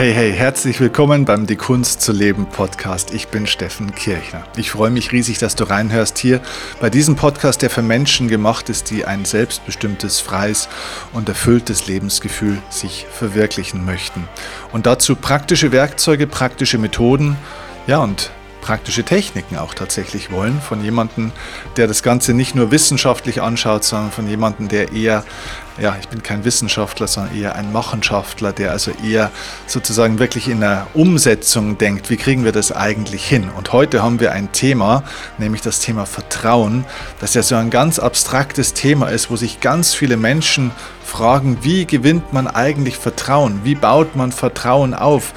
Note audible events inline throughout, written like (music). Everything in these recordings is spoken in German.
Hey, hey, herzlich willkommen beim Die Kunst zu leben Podcast. Ich bin Steffen Kirchner. Ich freue mich riesig, dass du reinhörst hier bei diesem Podcast, der für Menschen gemacht ist, die ein selbstbestimmtes, freies und erfülltes Lebensgefühl sich verwirklichen möchten. Und dazu praktische Werkzeuge, praktische Methoden, ja, und praktische Techniken auch tatsächlich wollen, von jemandem, der das Ganze nicht nur wissenschaftlich anschaut, sondern von jemandem, der eher, ja, ich bin kein Wissenschaftler, sondern eher ein Machenschaftler, der also eher sozusagen wirklich in der Umsetzung denkt, wie kriegen wir das eigentlich hin? Und heute haben wir ein Thema, nämlich das Thema Vertrauen, das ja so ein ganz abstraktes Thema ist, wo sich ganz viele Menschen fragen, wie gewinnt man eigentlich Vertrauen? Wie baut man Vertrauen auf?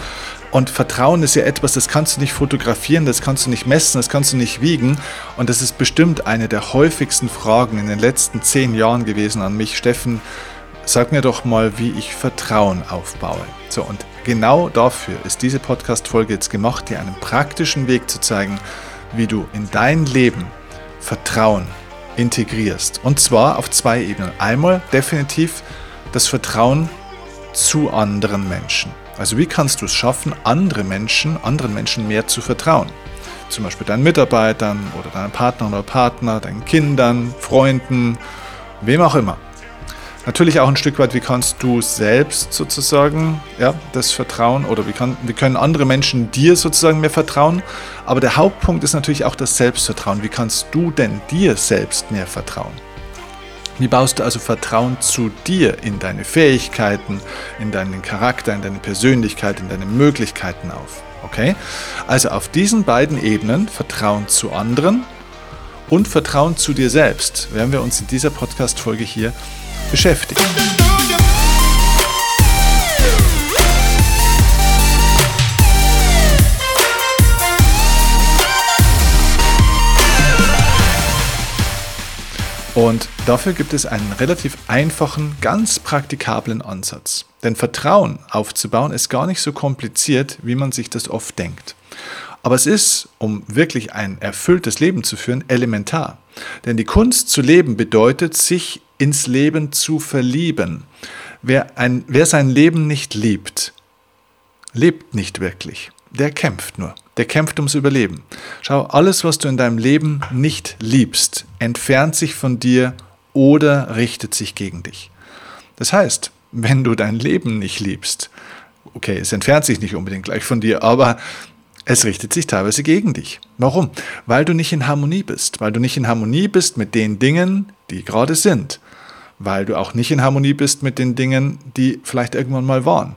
Und Vertrauen ist ja etwas, das kannst du nicht fotografieren, das kannst du nicht messen, das kannst du nicht wiegen. Und das ist bestimmt eine der häufigsten Fragen in den letzten zehn Jahren gewesen an mich. Steffen, sag mir doch mal, wie ich Vertrauen aufbaue. So, und genau dafür ist diese Podcast-Folge jetzt gemacht, dir einen praktischen Weg zu zeigen, wie du in dein Leben Vertrauen integrierst. Und zwar auf zwei Ebenen. Einmal definitiv das Vertrauen zu anderen Menschen. Also wie kannst du es schaffen, andere Menschen, anderen Menschen mehr zu vertrauen? Zum Beispiel deinen Mitarbeitern oder deinem Partner oder Partner, deinen Kindern, Freunden, wem auch immer. Natürlich auch ein Stück weit, wie kannst du selbst sozusagen ja, das Vertrauen oder wie, kann, wie können andere Menschen dir sozusagen mehr vertrauen. Aber der Hauptpunkt ist natürlich auch das Selbstvertrauen. Wie kannst du denn dir selbst mehr vertrauen? Wie baust du also Vertrauen zu dir in deine Fähigkeiten, in deinen Charakter, in deine Persönlichkeit, in deine Möglichkeiten auf? Okay? Also auf diesen beiden Ebenen, Vertrauen zu anderen und Vertrauen zu dir selbst, werden wir uns in dieser Podcast-Folge hier beschäftigen. Und dafür gibt es einen relativ einfachen, ganz praktikablen Ansatz. Denn Vertrauen aufzubauen ist gar nicht so kompliziert, wie man sich das oft denkt. Aber es ist, um wirklich ein erfülltes Leben zu führen, elementar. Denn die Kunst zu leben bedeutet, sich ins Leben zu verlieben. Wer, ein, wer sein Leben nicht liebt, lebt nicht wirklich. Der kämpft nur. Der kämpft ums Überleben. Schau, alles, was du in deinem Leben nicht liebst, entfernt sich von dir oder richtet sich gegen dich. Das heißt, wenn du dein Leben nicht liebst, okay, es entfernt sich nicht unbedingt gleich von dir, aber es richtet sich teilweise gegen dich. Warum? Weil du nicht in Harmonie bist, weil du nicht in Harmonie bist mit den Dingen, die gerade sind, weil du auch nicht in Harmonie bist mit den Dingen, die vielleicht irgendwann mal waren.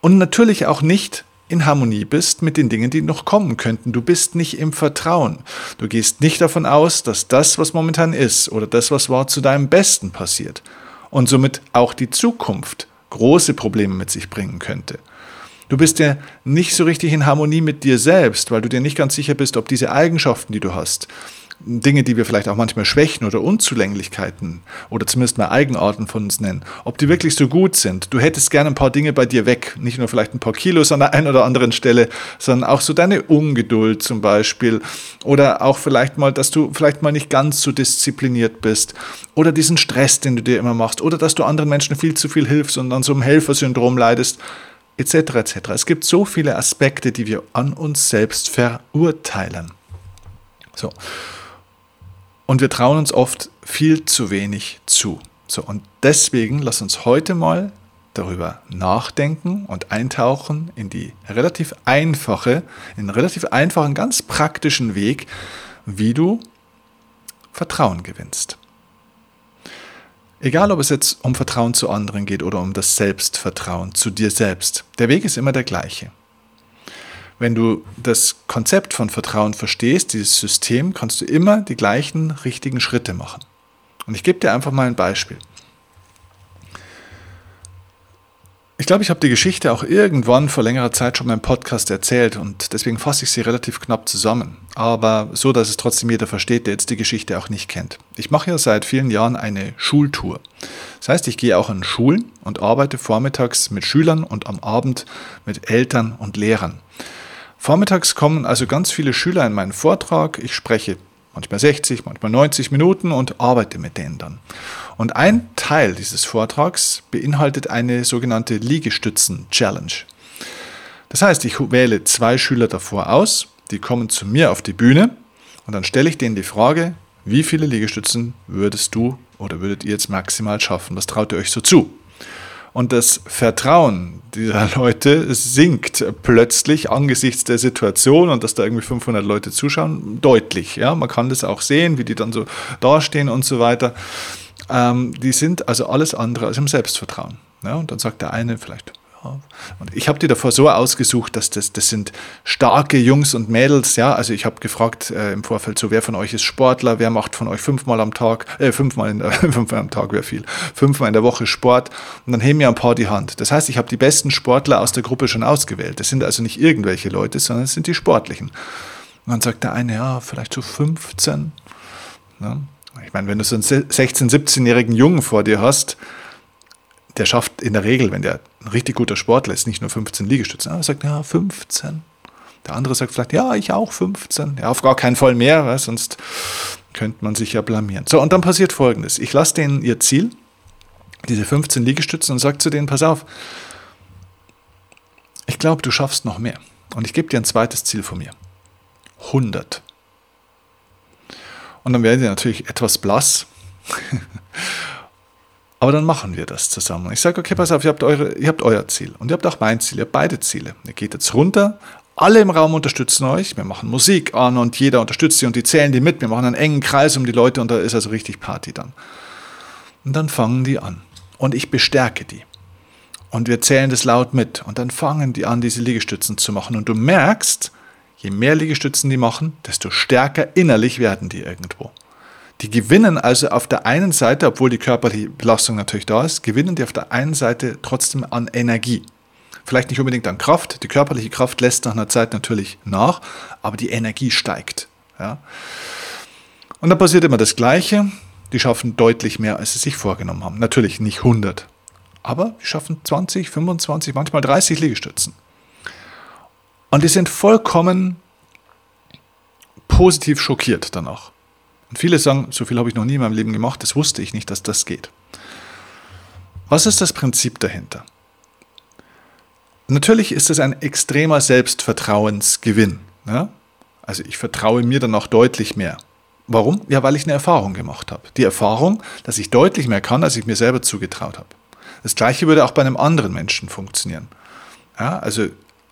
Und natürlich auch nicht in Harmonie bist mit den Dingen, die noch kommen könnten. Du bist nicht im Vertrauen. Du gehst nicht davon aus, dass das, was momentan ist oder das, was war, zu deinem Besten passiert und somit auch die Zukunft große Probleme mit sich bringen könnte. Du bist ja nicht so richtig in Harmonie mit dir selbst, weil du dir nicht ganz sicher bist, ob diese Eigenschaften, die du hast, Dinge, die wir vielleicht auch manchmal Schwächen oder Unzulänglichkeiten oder zumindest mal Eigenarten von uns nennen, ob die wirklich so gut sind. Du hättest gerne ein paar Dinge bei dir weg, nicht nur vielleicht ein paar Kilos an der einen oder anderen Stelle, sondern auch so deine Ungeduld zum Beispiel oder auch vielleicht mal, dass du vielleicht mal nicht ganz so diszipliniert bist oder diesen Stress, den du dir immer machst oder dass du anderen Menschen viel zu viel hilfst und an so einem Helfersyndrom leidest etc. etc. Es gibt so viele Aspekte, die wir an uns selbst verurteilen. So. Und wir trauen uns oft viel zu wenig zu. So, und deswegen lass uns heute mal darüber nachdenken und eintauchen in die relativ einfache, in einen relativ einfachen, ganz praktischen Weg, wie du Vertrauen gewinnst. Egal, ob es jetzt um Vertrauen zu anderen geht oder um das Selbstvertrauen zu dir selbst, der Weg ist immer der gleiche. Wenn du das Konzept von Vertrauen verstehst, dieses System, kannst du immer die gleichen richtigen Schritte machen. Und ich gebe dir einfach mal ein Beispiel. Ich glaube, ich habe die Geschichte auch irgendwann vor längerer Zeit schon mal im Podcast erzählt und deswegen fasse ich sie relativ knapp zusammen. Aber so, dass es trotzdem jeder versteht, der jetzt die Geschichte auch nicht kennt. Ich mache ja seit vielen Jahren eine Schultour. Das heißt, ich gehe auch an Schulen und arbeite vormittags mit Schülern und am Abend mit Eltern und Lehrern. Vormittags kommen also ganz viele Schüler in meinen Vortrag. Ich spreche manchmal 60, manchmal 90 Minuten und arbeite mit denen dann. Und ein Teil dieses Vortrags beinhaltet eine sogenannte Liegestützen-Challenge. Das heißt, ich wähle zwei Schüler davor aus, die kommen zu mir auf die Bühne und dann stelle ich denen die Frage, wie viele Liegestützen würdest du oder würdet ihr jetzt maximal schaffen? Was traut ihr euch so zu? Und das Vertrauen dieser Leute sinkt plötzlich angesichts der Situation und dass da irgendwie 500 Leute zuschauen, deutlich. Ja, man kann das auch sehen, wie die dann so dastehen und so weiter. Ähm, die sind also alles andere als im Selbstvertrauen. Ja, und dann sagt der eine vielleicht, und ich habe die davor so ausgesucht, dass das, das sind starke Jungs und Mädels, ja. Also ich habe gefragt äh, im Vorfeld so, wer von euch ist Sportler, wer macht von euch fünfmal am Tag, äh, fünfmal, in der, (laughs) fünfmal am Tag wäre viel, fünfmal in der Woche Sport und dann heben mir ein paar die Hand. Das heißt, ich habe die besten Sportler aus der Gruppe schon ausgewählt. Das sind also nicht irgendwelche Leute, sondern es sind die Sportlichen. Und dann sagt der eine, ja, vielleicht so 15. Ja. Ich meine, wenn du so einen 16-, 17-jährigen Jungen vor dir hast, der schafft in der Regel, wenn der ein richtig guter Sportler ist, nicht nur 15 Liegestützen. Er sagt, ja, 15. Der andere sagt vielleicht, ja, ich auch 15. Ja, auf gar keinen Fall mehr, weil sonst könnte man sich ja blamieren. So, und dann passiert Folgendes. Ich lasse denen ihr Ziel, diese 15 Liegestützen, und sage zu denen, pass auf, ich glaube, du schaffst noch mehr. Und ich gebe dir ein zweites Ziel von mir. 100. Und dann werden sie natürlich etwas blass. (laughs) Aber dann machen wir das zusammen. Ich sage, okay, pass auf, ihr habt, eure, ihr habt euer Ziel und ihr habt auch mein Ziel, ihr habt beide Ziele. Ihr geht jetzt runter, alle im Raum unterstützen euch, wir machen Musik an und jeder unterstützt sie und die zählen die mit, wir machen einen engen Kreis um die Leute und da ist also richtig Party dann. Und dann fangen die an und ich bestärke die. Und wir zählen das laut mit und dann fangen die an, diese Liegestützen zu machen und du merkst, je mehr Liegestützen die machen, desto stärker innerlich werden die irgendwo. Die gewinnen also auf der einen Seite, obwohl die körperliche Belastung natürlich da ist, gewinnen die auf der einen Seite trotzdem an Energie. Vielleicht nicht unbedingt an Kraft, die körperliche Kraft lässt nach einer Zeit natürlich nach, aber die Energie steigt. Ja. Und dann passiert immer das Gleiche, die schaffen deutlich mehr, als sie sich vorgenommen haben. Natürlich nicht 100, aber die schaffen 20, 25, manchmal 30 Liegestützen. Und die sind vollkommen positiv schockiert danach. Und viele sagen, so viel habe ich noch nie in meinem Leben gemacht, das wusste ich nicht, dass das geht. Was ist das Prinzip dahinter? Natürlich ist es ein extremer Selbstvertrauensgewinn. Ja? Also ich vertraue mir dann auch deutlich mehr. Warum? Ja, weil ich eine Erfahrung gemacht habe. Die Erfahrung, dass ich deutlich mehr kann, als ich mir selber zugetraut habe. Das gleiche würde auch bei einem anderen Menschen funktionieren. Ja, also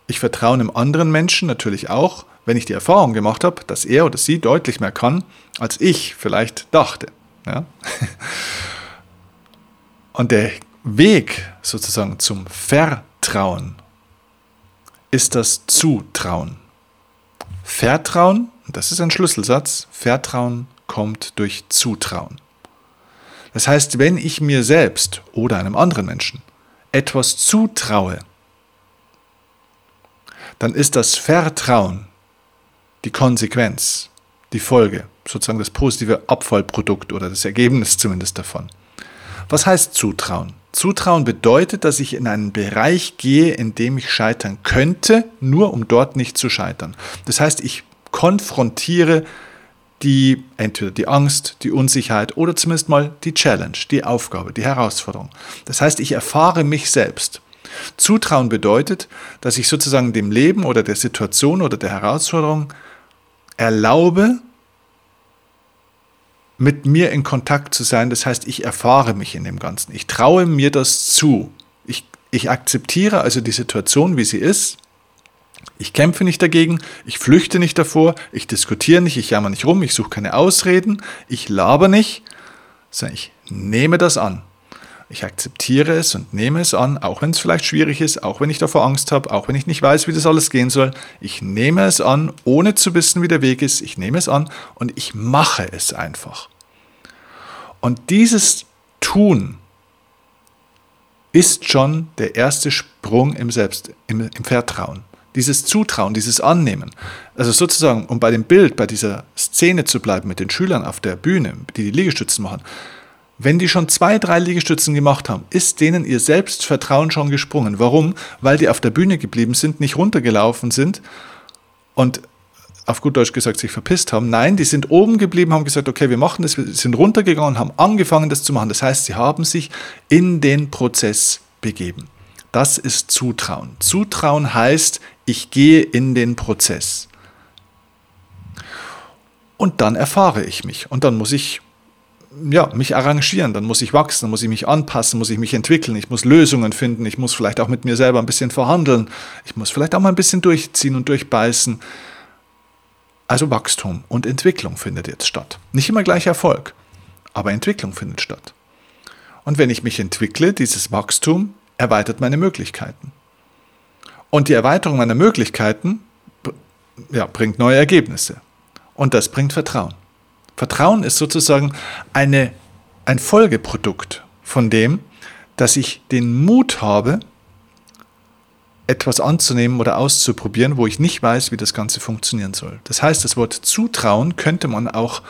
ich vertraue einem anderen Menschen natürlich auch, wenn ich die Erfahrung gemacht habe, dass er oder sie deutlich mehr kann, als ich vielleicht dachte. Ja? (laughs) Und der Weg sozusagen zum Vertrauen ist das Zutrauen. Vertrauen, das ist ein Schlüsselsatz, Vertrauen kommt durch Zutrauen. Das heißt, wenn ich mir selbst oder einem anderen Menschen etwas zutraue, dann ist das Vertrauen die Konsequenz, die Folge, sozusagen das positive Abfallprodukt oder das Ergebnis zumindest davon. Was heißt Zutrauen? Zutrauen bedeutet, dass ich in einen Bereich gehe, in dem ich scheitern könnte, nur um dort nicht zu scheitern. Das heißt, ich konfrontiere die entweder die Angst, die Unsicherheit oder zumindest mal die Challenge, die Aufgabe, die Herausforderung. Das heißt, ich erfahre mich selbst. Zutrauen bedeutet, dass ich sozusagen dem Leben oder der Situation oder der Herausforderung erlaube, mit mir in Kontakt zu sein. Das heißt, ich erfahre mich in dem Ganzen. Ich traue mir das zu. Ich, ich akzeptiere also die Situation, wie sie ist. Ich kämpfe nicht dagegen, ich flüchte nicht davor, ich diskutiere nicht, ich jammer nicht rum, ich suche keine Ausreden, ich laber nicht, sondern ich nehme das an. Ich akzeptiere es und nehme es an, auch wenn es vielleicht schwierig ist, auch wenn ich davor Angst habe, auch wenn ich nicht weiß, wie das alles gehen soll. Ich nehme es an, ohne zu wissen, wie der Weg ist. Ich nehme es an und ich mache es einfach. Und dieses Tun ist schon der erste Sprung im Selbst, im, im Vertrauen. Dieses Zutrauen, dieses Annehmen. Also sozusagen, um bei dem Bild, bei dieser Szene zu bleiben mit den Schülern auf der Bühne, die die Liegestützen machen, wenn die schon zwei, drei Liegestützen gemacht haben, ist denen ihr Selbstvertrauen schon gesprungen. Warum? Weil die auf der Bühne geblieben sind, nicht runtergelaufen sind und auf gut Deutsch gesagt sich verpisst haben. Nein, die sind oben geblieben, haben gesagt, okay, wir machen das, wir sind runtergegangen, haben angefangen, das zu machen. Das heißt, sie haben sich in den Prozess begeben. Das ist Zutrauen. Zutrauen heißt, Ich gehe in den Prozess. Und dann erfahre ich mich. Und dann muss ich ja, mich arrangieren, dann muss ich wachsen, dann muss ich mich anpassen, muss ich mich entwickeln, ich muss Lösungen finden, ich muss vielleicht auch mit mir selber ein bisschen verhandeln, ich muss vielleicht auch mal ein bisschen durchziehen und durchbeißen. Also Wachstum und Entwicklung findet jetzt statt. Nicht immer gleich Erfolg, aber Entwicklung findet statt. Und wenn ich mich entwickle, dieses Wachstum erweitert meine Möglichkeiten. Und die Erweiterung meiner Möglichkeiten ja, bringt neue Ergebnisse. Und das bringt Vertrauen. Vertrauen ist sozusagen eine, ein Folgeprodukt von dem, dass ich den Mut habe, etwas anzunehmen oder auszuprobieren, wo ich nicht weiß, wie das Ganze funktionieren soll. Das heißt, das Wort Zutrauen könnte man auch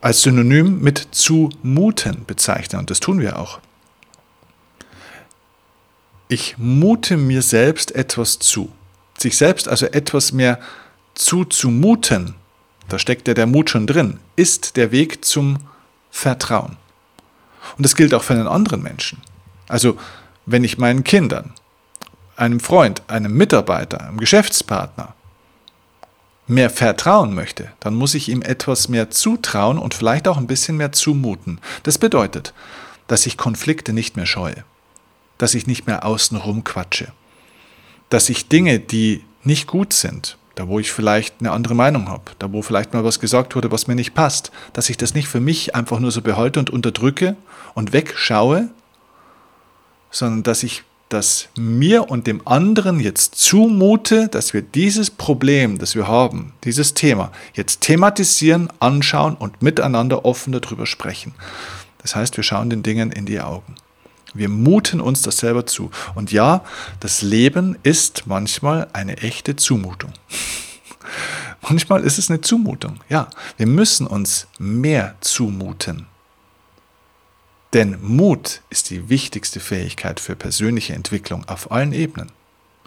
als Synonym mit zumuten bezeichnen und das tun wir auch. Ich mute mir selbst etwas zu. Sich selbst also etwas mehr zuzumuten, da steckt ja der Mut schon drin, ist der Weg zum Vertrauen. Und das gilt auch für einen anderen Menschen. Also wenn ich meinen Kindern, einem Freund, einem Mitarbeiter, einem Geschäftspartner mehr vertrauen möchte, dann muss ich ihm etwas mehr zutrauen und vielleicht auch ein bisschen mehr zumuten. Das bedeutet, dass ich Konflikte nicht mehr scheue, dass ich nicht mehr außenrum quatsche, dass ich Dinge, die nicht gut sind, da wo ich vielleicht eine andere Meinung habe, da wo vielleicht mal was gesagt wurde, was mir nicht passt, dass ich das nicht für mich einfach nur so behalte und unterdrücke und wegschaue, sondern dass ich das mir und dem anderen jetzt zumute, dass wir dieses Problem, das wir haben, dieses Thema, jetzt thematisieren, anschauen und miteinander offen darüber sprechen. Das heißt, wir schauen den Dingen in die Augen. Wir muten uns das selber zu. Und ja, das Leben ist manchmal eine echte Zumutung. (laughs) manchmal ist es eine Zumutung. Ja, wir müssen uns mehr zumuten. Denn Mut ist die wichtigste Fähigkeit für persönliche Entwicklung auf allen Ebenen.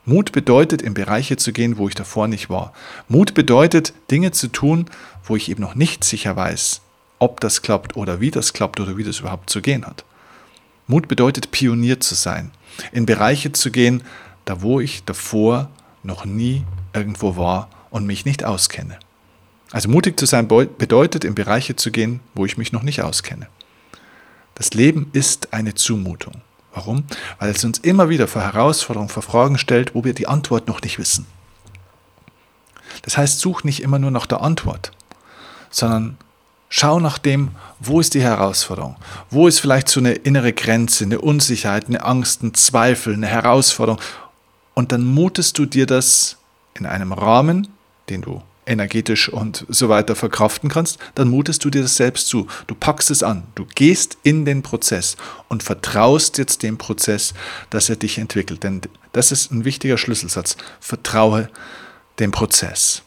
Mut bedeutet, in Bereiche zu gehen, wo ich davor nicht war. Mut bedeutet, Dinge zu tun, wo ich eben noch nicht sicher weiß, ob das klappt oder wie das klappt oder wie das überhaupt zu gehen hat. Mut bedeutet, Pionier zu sein, in Bereiche zu gehen, da wo ich davor noch nie irgendwo war und mich nicht auskenne. Also mutig zu sein bedeutet, in Bereiche zu gehen, wo ich mich noch nicht auskenne. Das Leben ist eine Zumutung. Warum? Weil es uns immer wieder vor Herausforderungen, vor Fragen stellt, wo wir die Antwort noch nicht wissen. Das heißt, such nicht immer nur nach der Antwort, sondern Schau nach dem, wo ist die Herausforderung? Wo ist vielleicht so eine innere Grenze, eine Unsicherheit, eine Angst, ein Zweifel, eine Herausforderung? Und dann mutest du dir das in einem Rahmen, den du energetisch und so weiter verkraften kannst, dann mutest du dir das selbst zu. Du packst es an, du gehst in den Prozess und vertraust jetzt dem Prozess, dass er dich entwickelt. Denn das ist ein wichtiger Schlüsselsatz. Vertraue dem Prozess.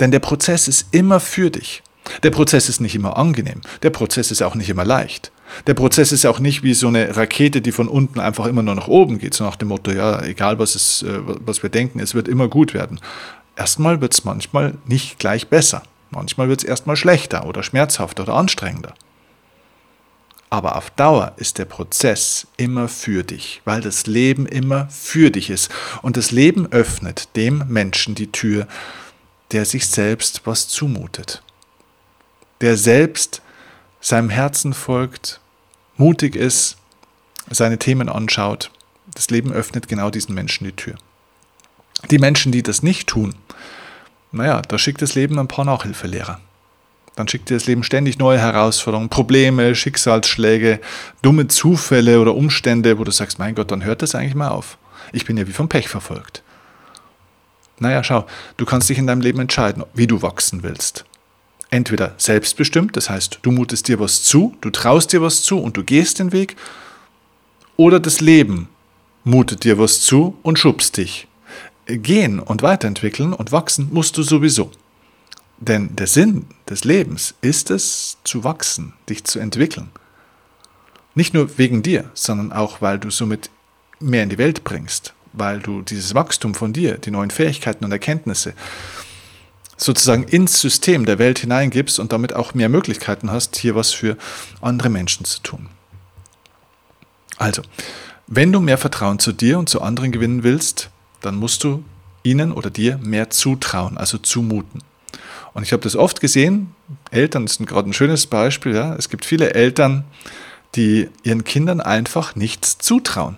Denn der Prozess ist immer für dich. Der Prozess ist nicht immer angenehm. Der Prozess ist auch nicht immer leicht. Der Prozess ist auch nicht wie so eine Rakete, die von unten einfach immer nur nach oben geht, so nach dem Motto, ja, egal was, es, äh, was wir denken, es wird immer gut werden. Erstmal wird es manchmal nicht gleich besser. Manchmal wird es erstmal schlechter oder schmerzhafter oder anstrengender. Aber auf Dauer ist der Prozess immer für dich, weil das Leben immer für dich ist. Und das Leben öffnet dem Menschen die Tür, der sich selbst was zumutet der selbst seinem Herzen folgt, mutig ist, seine Themen anschaut. Das Leben öffnet genau diesen Menschen die Tür. Die Menschen, die das nicht tun, naja, da schickt das Leben ein paar Nachhilfelehrer. Dann schickt dir das Leben ständig neue Herausforderungen, Probleme, Schicksalsschläge, dumme Zufälle oder Umstände, wo du sagst, mein Gott, dann hört das eigentlich mal auf. Ich bin ja wie vom Pech verfolgt. Naja, schau, du kannst dich in deinem Leben entscheiden, wie du wachsen willst entweder selbstbestimmt, das heißt, du mutest dir was zu, du traust dir was zu und du gehst den Weg, oder das Leben mutet dir was zu und schubst dich. Gehen und weiterentwickeln und wachsen musst du sowieso. Denn der Sinn des Lebens ist es, zu wachsen, dich zu entwickeln. Nicht nur wegen dir, sondern auch, weil du somit mehr in die Welt bringst, weil du dieses Wachstum von dir, die neuen Fähigkeiten und Erkenntnisse, sozusagen ins System der Welt hineingibst und damit auch mehr Möglichkeiten hast, hier was für andere Menschen zu tun. Also, wenn du mehr Vertrauen zu dir und zu anderen gewinnen willst, dann musst du ihnen oder dir mehr zutrauen, also zumuten. Und ich habe das oft gesehen, Eltern ist gerade ein schönes Beispiel, ja. es gibt viele Eltern, die ihren Kindern einfach nichts zutrauen.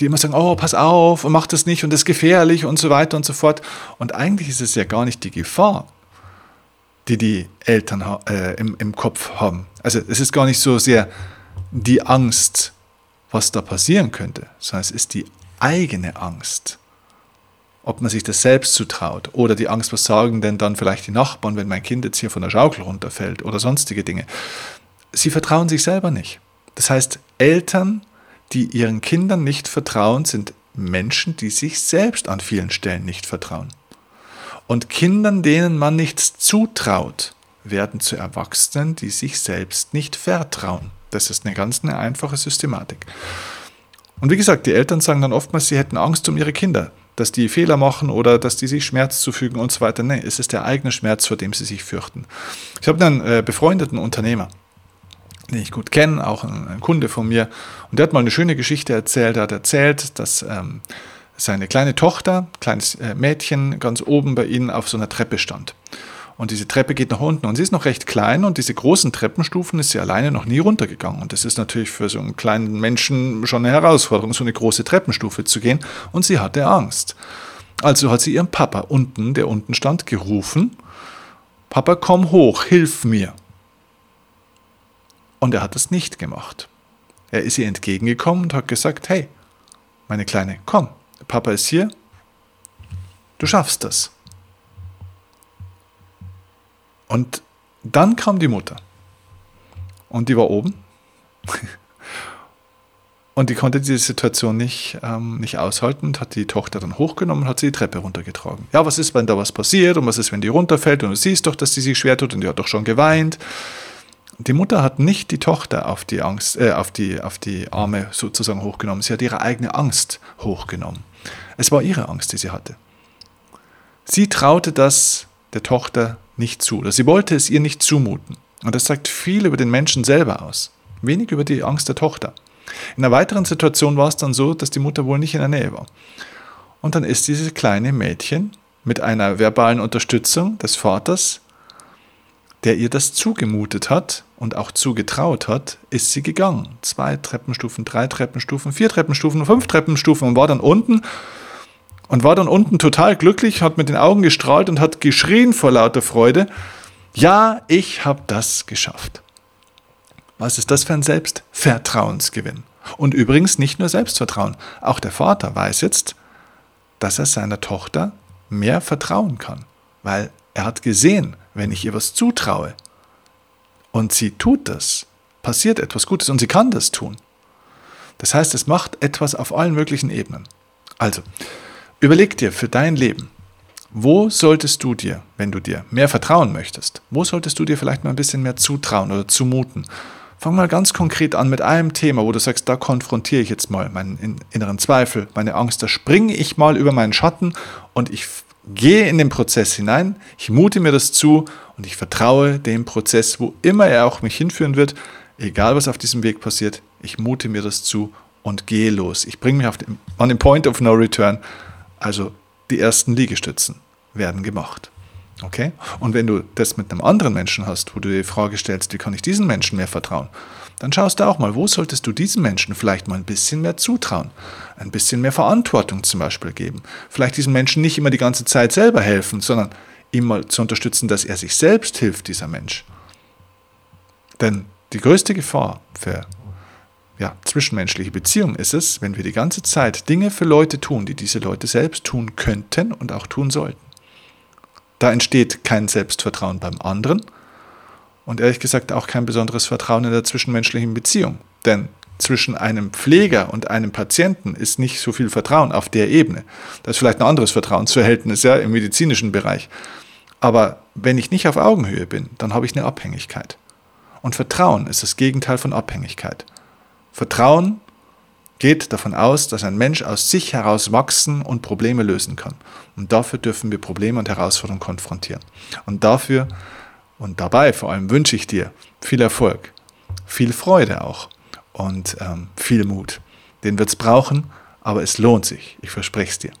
Die immer sagen, oh, pass auf und mach das nicht und das ist gefährlich und so weiter und so fort. Und eigentlich ist es ja gar nicht die Gefahr, die die Eltern äh, im, im Kopf haben. Also es ist gar nicht so sehr die Angst, was da passieren könnte, sondern es ist die eigene Angst. Ob man sich das selbst zutraut oder die Angst, was sagen denn dann vielleicht die Nachbarn, wenn mein Kind jetzt hier von der Schaukel runterfällt oder sonstige Dinge. Sie vertrauen sich selber nicht. Das heißt, Eltern, die ihren Kindern nicht vertrauen, sind Menschen, die sich selbst an vielen Stellen nicht vertrauen. Und Kindern, denen man nichts zutraut, werden zu Erwachsenen, die sich selbst nicht vertrauen. Das ist eine ganz eine einfache Systematik. Und wie gesagt, die Eltern sagen dann oftmals, sie hätten Angst um ihre Kinder, dass die Fehler machen oder dass die sich Schmerz zufügen und so weiter. Nein, es ist der eigene Schmerz, vor dem sie sich fürchten. Ich habe einen äh, befreundeten Unternehmer, den ich gut kenne, auch ein, ein, Kunde von mir, und der hat mal eine schöne Geschichte erzählt. Er hat erzählt, dass ähm, seine kleine Tochter, kleines äh, Mädchen, ganz oben bei ihnen auf so einer Treppe stand. Und diese Treppe geht nach unten und sie ist noch recht klein und diese großen Treppenstufen ist sie alleine noch nie runtergegangen. Und das ist natürlich für so einen kleinen Menschen schon eine Herausforderung, so eine große Treppenstufe zu gehen. Und sie hatte Angst. Also hat sie ihren Papa unten, der unten stand, gerufen, Papa, komm hoch, hilf mir. Und er hat es nicht gemacht. Er ist ihr entgegengekommen und hat gesagt, hey, meine Kleine, komm, Papa ist hier, du schaffst das. Und dann kam die Mutter. Und die war oben. (laughs) Und die konnte diese Situation nicht, ähm, nicht aushalten und hat die Tochter dann hochgenommen und hat sie die Treppe runtergetragen. Ja, was ist, wenn da was passiert und was ist, wenn die runterfällt und du siehst doch, dass sie sich schwer tut und die hat doch schon geweint. Die Mutter hat nicht die Tochter auf die, Angst, äh, auf, die, auf die Arme sozusagen hochgenommen, sie hat ihre eigene Angst hochgenommen. Es war ihre Angst, die sie hatte. Sie traute das der Tochter nicht zu. Oder sie wollte es ihr nicht zumuten. Und das sagt viel über den Menschen selber aus. Wenig über die Angst der Tochter. In einer weiteren Situation war es dann so, dass die Mutter wohl nicht in der Nähe war. Und dann ist dieses kleine Mädchen mit einer verbalen Unterstützung des Vaters, der ihr das zugemutet hat und auch zugetraut hat, ist sie gegangen. Zwei Treppenstufen, drei Treppenstufen, vier Treppenstufen, fünf Treppenstufen und war dann unten und war dann unten total glücklich, hat mit den Augen gestrahlt und hat geschrien vor lauter Freude, ja, ich habe das geschafft. Was ist das für ein Selbstvertrauensgewinn? Und übrigens nicht nur Selbstvertrauen, auch der Vater weiß jetzt, dass er seiner Tochter mehr vertrauen kann, weil er hat gesehen, wenn ich ihr was zutraue und sie tut das, passiert etwas Gutes und sie kann das tun. Das heißt, es macht etwas auf allen möglichen Ebenen. Also, Überleg dir für dein Leben, wo solltest du dir, wenn du dir mehr vertrauen möchtest, wo solltest du dir vielleicht mal ein bisschen mehr zutrauen oder zumuten? Fang mal ganz konkret an mit einem Thema, wo du sagst, da konfrontiere ich jetzt mal meinen inneren Zweifel, meine Angst, da springe ich mal über meinen Schatten und ich gehe in den Prozess hinein, ich mute mir das zu und ich vertraue dem Prozess, wo immer er auch mich hinführen wird, egal was auf diesem Weg passiert, ich mute mir das zu und gehe los. Ich bringe mich auf den, an den Point of No Return also die ersten Liegestützen werden gemacht. Okay? Und wenn du das mit einem anderen Menschen hast, wo du dir die Frage stellst, wie kann ich diesen Menschen mehr vertrauen, dann schaust du auch mal, wo solltest du diesen Menschen vielleicht mal ein bisschen mehr zutrauen, ein bisschen mehr Verantwortung zum Beispiel geben. Vielleicht diesem Menschen nicht immer die ganze Zeit selber helfen, sondern ihm mal zu unterstützen, dass er sich selbst hilft, dieser Mensch. Denn die größte Gefahr für ja, zwischenmenschliche Beziehung ist es, wenn wir die ganze Zeit Dinge für Leute tun, die diese Leute selbst tun könnten und auch tun sollten. Da entsteht kein Selbstvertrauen beim anderen und ehrlich gesagt auch kein besonderes Vertrauen in der zwischenmenschlichen Beziehung. Denn zwischen einem Pfleger und einem Patienten ist nicht so viel Vertrauen auf der Ebene. Da ist vielleicht ein anderes Vertrauensverhältnis ja, im medizinischen Bereich. Aber wenn ich nicht auf Augenhöhe bin, dann habe ich eine Abhängigkeit. Und Vertrauen ist das Gegenteil von Abhängigkeit. Vertrauen geht davon aus, dass ein Mensch aus sich heraus wachsen und Probleme lösen kann. Und dafür dürfen wir Probleme und Herausforderungen konfrontieren. Und dafür und dabei vor allem wünsche ich dir viel Erfolg, viel Freude auch und ähm, viel Mut. Den wird es brauchen, aber es lohnt sich, ich verspreche es dir.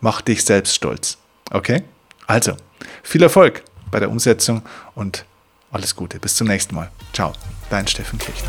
Mach dich selbst stolz. Okay? Also, viel Erfolg bei der Umsetzung und alles Gute. Bis zum nächsten Mal. Ciao, dein Steffen Kirchner.